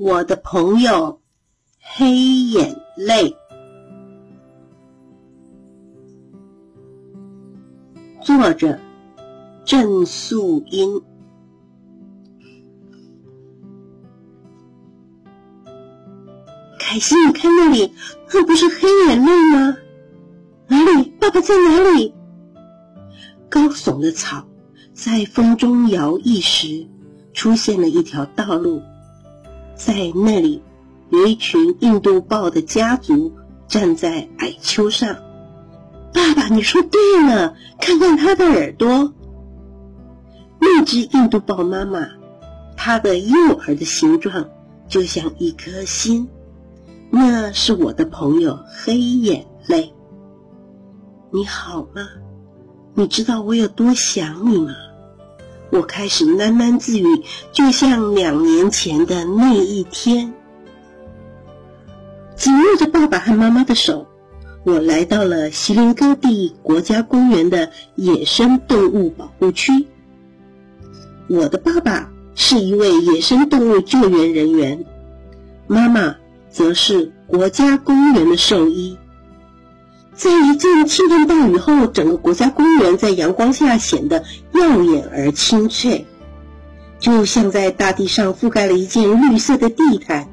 我的朋友黑眼泪，作者郑素英。凯西，你看那里，那不是黑眼泪吗？哪里？爸爸在哪里？高耸的草在风中摇曳时，出现了一条道路。在那里，有一群印度豹的家族站在矮丘上。爸爸，你说对了，看看它的耳朵。那只印度豹妈妈，它的右耳的形状就像一颗心。那是我的朋友黑眼泪。你好吗？你知道我有多想你吗？我开始喃喃自语，就像两年前的那一天，紧握着爸爸和妈妈的手，我来到了锡林戈地国家公园的野生动物保护区。我的爸爸是一位野生动物救援人员，妈妈则是国家公园的兽医。在一阵倾盆大雨后，整个国家公园在阳光下显得耀眼而清脆，就像在大地上覆盖了一件绿色的地毯。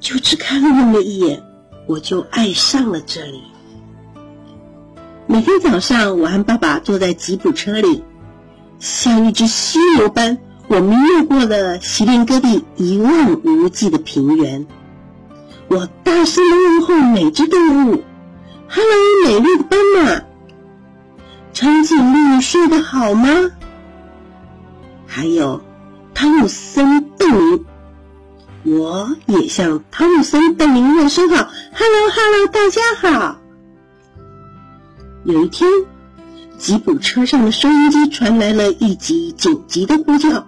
就只看了那么一眼，我就爱上了这里。每天早上，我和爸爸坐在吉普车里，像一只犀牛般，我们越过了锡林戈壁一望无际的平原。我大声的问候每只动物。Hello，美丽的斑马，长颈鹿睡得好吗？还有汤姆森邓林，我也向汤姆森邓林问声好。Hello，Hello，大家好。有一天，吉普车上的收音机传来了一集紧急的呼叫，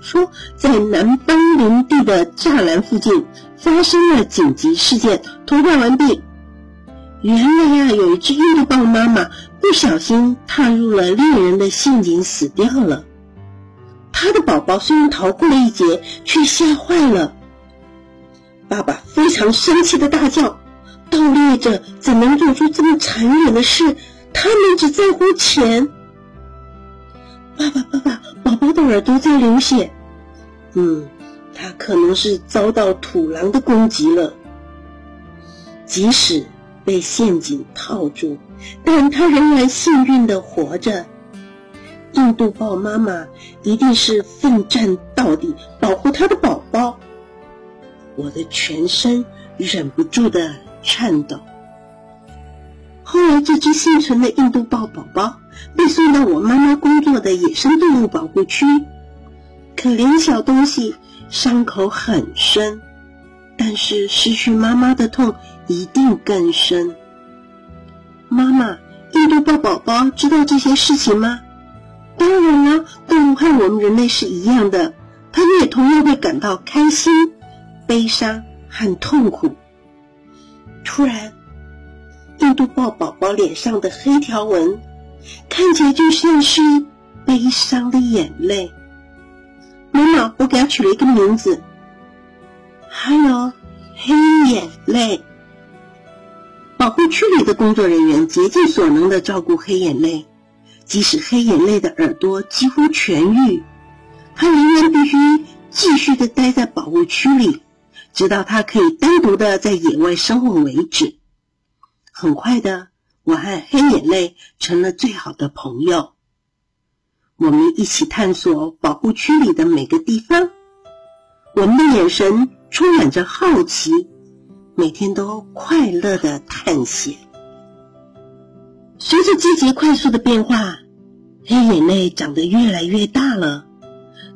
说在南邦林地的栅栏附近发生了紧急事件，通话完毕。原来呀，有一只印度豹妈妈不小心踏入了猎人的陷阱，死掉了。它的宝宝虽然逃过了一劫，却吓坏了。爸爸非常生气的大叫：“盗猎者怎能做出这么残忍的事？他们只在乎钱。”爸爸，爸爸，宝宝的耳朵在流血。嗯，他可能是遭到土狼的攻击了。即使。被陷阱套住，但他仍然幸运的活着。印度豹妈妈一定是奋战到底，保护她的宝宝。我的全身忍不住的颤抖。后来，这只幸存的印度豹宝宝被送到我妈妈工作的野生动物保护区。可怜小东西，伤口很深。但是失去妈妈的痛一定更深。妈妈，印度豹宝宝知道这些事情吗？当然了，动物和我们人类是一样的，它们也同样会感到开心、悲伤和痛苦。突然，印度豹宝宝脸上的黑条纹看起来就像是悲伤的眼泪。妈妈，我给它取了一个名字。还有黑眼泪。保护区里的工作人员竭尽所能的照顾黑眼泪，即使黑眼泪的耳朵几乎痊愈，他仍然必须继续的待在保护区里，直到他可以单独的在野外生活为止。很快的，我和黑眼泪成了最好的朋友。我们一起探索保护区里的每个地方，我们的眼神。充满着好奇，每天都快乐的探险。随着季节快速的变化，黑眼泪长得越来越大了。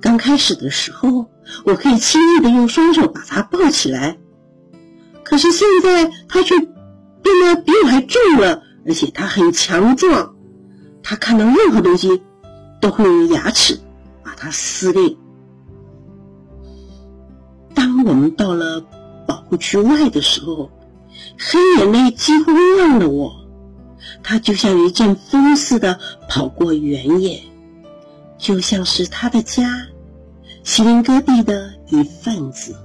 刚开始的时候，我可以轻易的用双手把它抱起来，可是现在它却变得比我还重了，而且它很强壮。它看到任何东西都会用牙齿把它撕裂。当我们到了保护区外的时候，黑眼泪几乎忘了我，它就像一阵风似的跑过原野，就像是他的家——锡林戈地的一份子。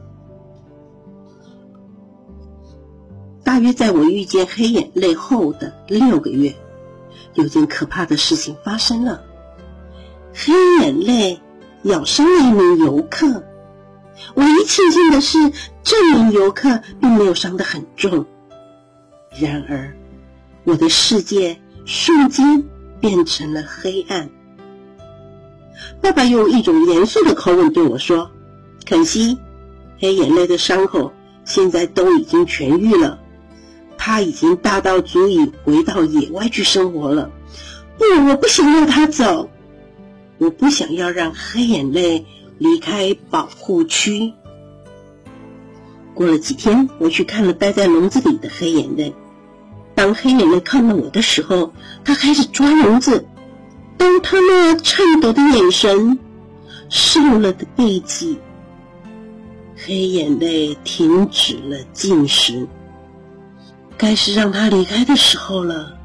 大约在我遇见黑眼泪后的六个月，有件可怕的事情发生了。黑眼泪咬伤了一名游客。唯一庆幸的是，这名游客并没有伤得很重。然而，我的世界瞬间变成了黑暗。爸爸用一种严肃的口吻对我说：“肯西，黑眼泪的伤口现在都已经痊愈了，他已经大到足以回到野外去生活了。”不，我不想让他走，我不想要让黑眼泪离开保护区。过了几天，我去看了待在笼子里的黑眼泪。当黑眼泪看到我的时候，他开始抓笼子。当他那颤抖的眼神、瘦了的背脊，黑眼泪停止了进食，该是让他离开的时候了。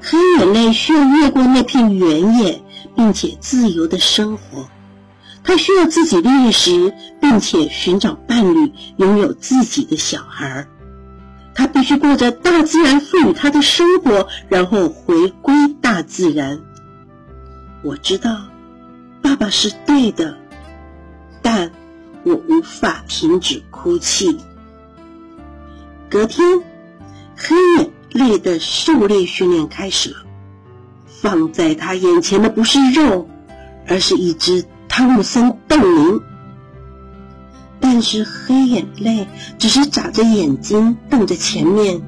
黑眼泪需要越过那片原野，并且自由的生活。他需要自己猎食，并且寻找伴侣，拥有自己的小孩。他必须过着大自然赋予他的生活，然后回归大自然。我知道，爸爸是对的，但我无法停止哭泣。隔天，黑眼泪的狩猎训练开始了。放在他眼前的不是肉，而是一只汤姆森瞪羚。但是黑眼泪只是眨着眼睛瞪着前面。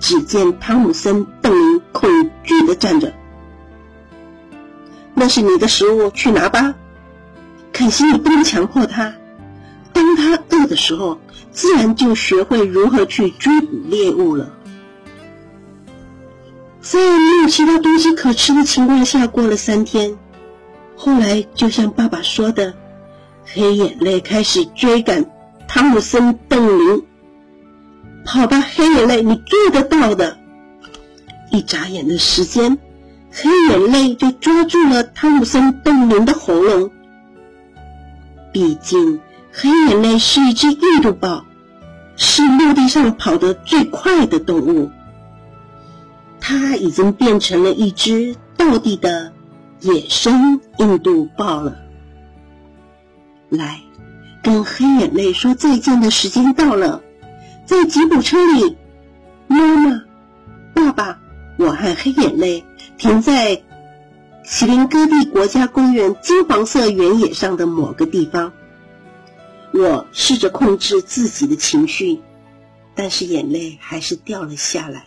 只见汤姆森瞪羚恐惧的站着。那是你的食物，去拿吧。肯西，你不能强迫他。当他饿的时候，自然就学会如何去追捕猎物了。在没有其他东西可吃的情况下，过了三天，后来就像爸爸说的，黑眼泪开始追赶汤姆森邓林。跑吧，黑眼泪，你做得到的。一眨眼的时间。黑眼泪就抓住了汤姆森邓林的喉咙。毕竟，黑眼泪是一只印度豹，是陆地上跑得最快的动物。它已经变成了一只道地的野生印度豹了。来，跟黑眼泪说再见的时间到了。在吉普车里，妈妈、爸爸，我和黑眼泪。停在锡林戈壁国家公园金黄色原野上的某个地方，我试着控制自己的情绪，但是眼泪还是掉了下来。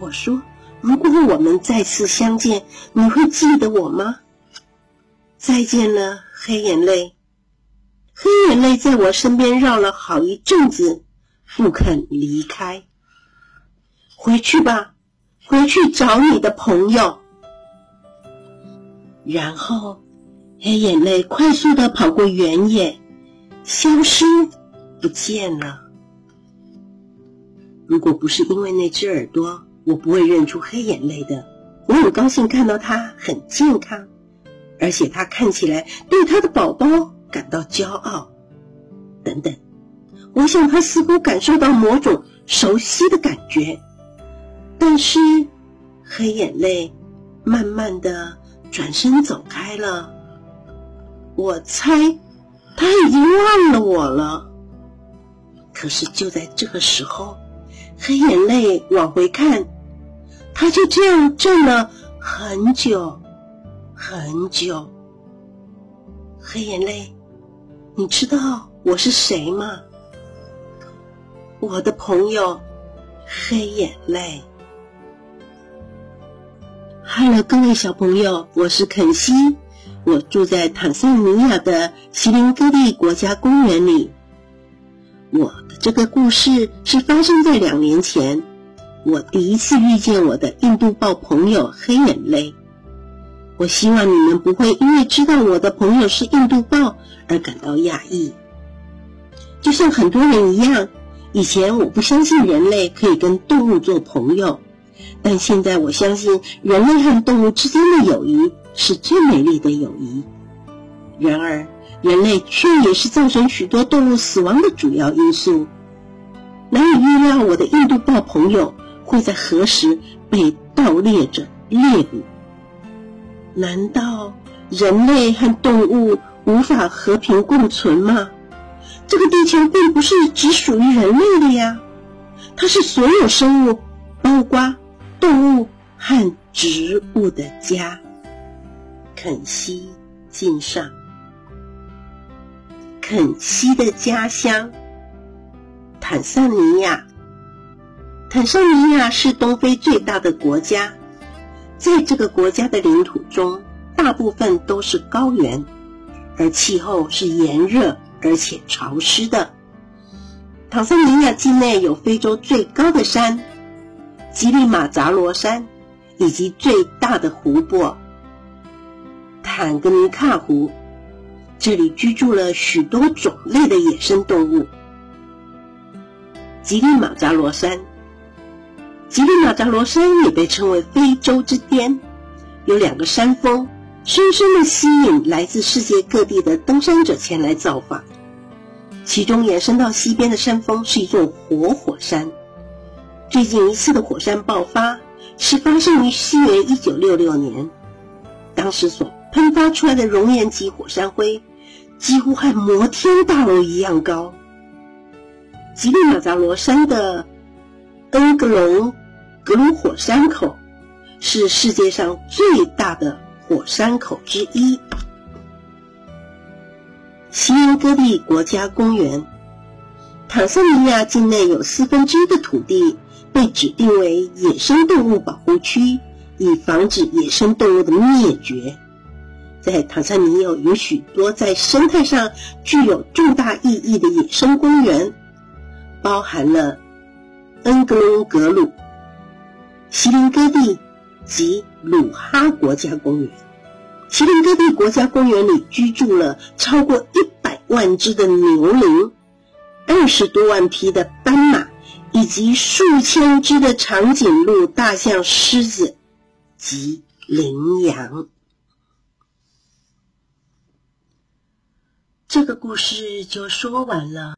我说：“如果我们再次相见，你会记得我吗？”再见了，黑眼泪。黑眼泪在我身边绕了好一阵子，不肯离开。回去吧。回去找你的朋友，然后黑眼泪快速的跑过原野，消失不见了。如果不是因为那只耳朵，我不会认出黑眼泪的。我很高兴看到它很健康，而且它看起来对它的宝宝感到骄傲。等等，我想它似乎感受到某种熟悉的感觉。但是，黑眼泪慢慢的转身走开了。我猜他已经忘了我了。可是就在这个时候，黑眼泪往回看，他就这样站了很久很久。黑眼泪，你知道我是谁吗？我的朋友，黑眼泪。Hello，各位小朋友，我是肯西，我住在坦桑尼亚的锡林戈地国家公园里。我的这个故事是发生在两年前，我第一次遇见我的印度豹朋友黑眼泪。我希望你们不会因为知道我的朋友是印度豹而感到讶异，就像很多人一样，以前我不相信人类可以跟动物做朋友。但现在我相信，人类和动物之间的友谊是最美丽的友谊。然而，人类却也是造成许多动物死亡的主要因素。难以预料我的印度豹朋友会在何时被盗猎者猎捕。难道人类和动物无法和平共存吗？这个地球并不是只属于人类的呀，它是所有生物，包括动物和植物的家。肯西敬上，肯西的家乡坦桑尼亚。坦桑尼亚是东非最大的国家，在这个国家的领土中，大部分都是高原，而气候是炎热。而且潮湿的。坦桑尼亚境内有非洲最高的山——吉利马扎罗山，以及最大的湖泊——坦格尼卡湖。这里居住了许多种类的野生动物。吉利马扎罗山，吉利马扎罗山也被称为非洲之巅，有两个山峰，深深的吸引来自世界各地的登山者前来造访。其中延伸到西边的山峰是一座活火山。最近一次的火山爆发是发生于西元一九六六年，当时所喷发出来的熔岩级火山灰几乎和摩天大楼一样高。吉利马扎罗山的恩格隆格鲁火山口是世界上最大的火山口之一。西恩戈利国家公园，坦桑尼亚境内有四分之一的土地被指定为野生动物保护区，以防止野生动物的灭绝。在坦桑尼亚有许多在生态上具有重大意义的野生公园，包含了恩格隆格鲁、锡林戈地及鲁哈国家公园。麒麟戈地国家公园里居住了超过一百万只的牛羚，二十多万匹的斑马，以及数千只的长颈鹿、大象、狮子及羚羊。这个故事就说完了。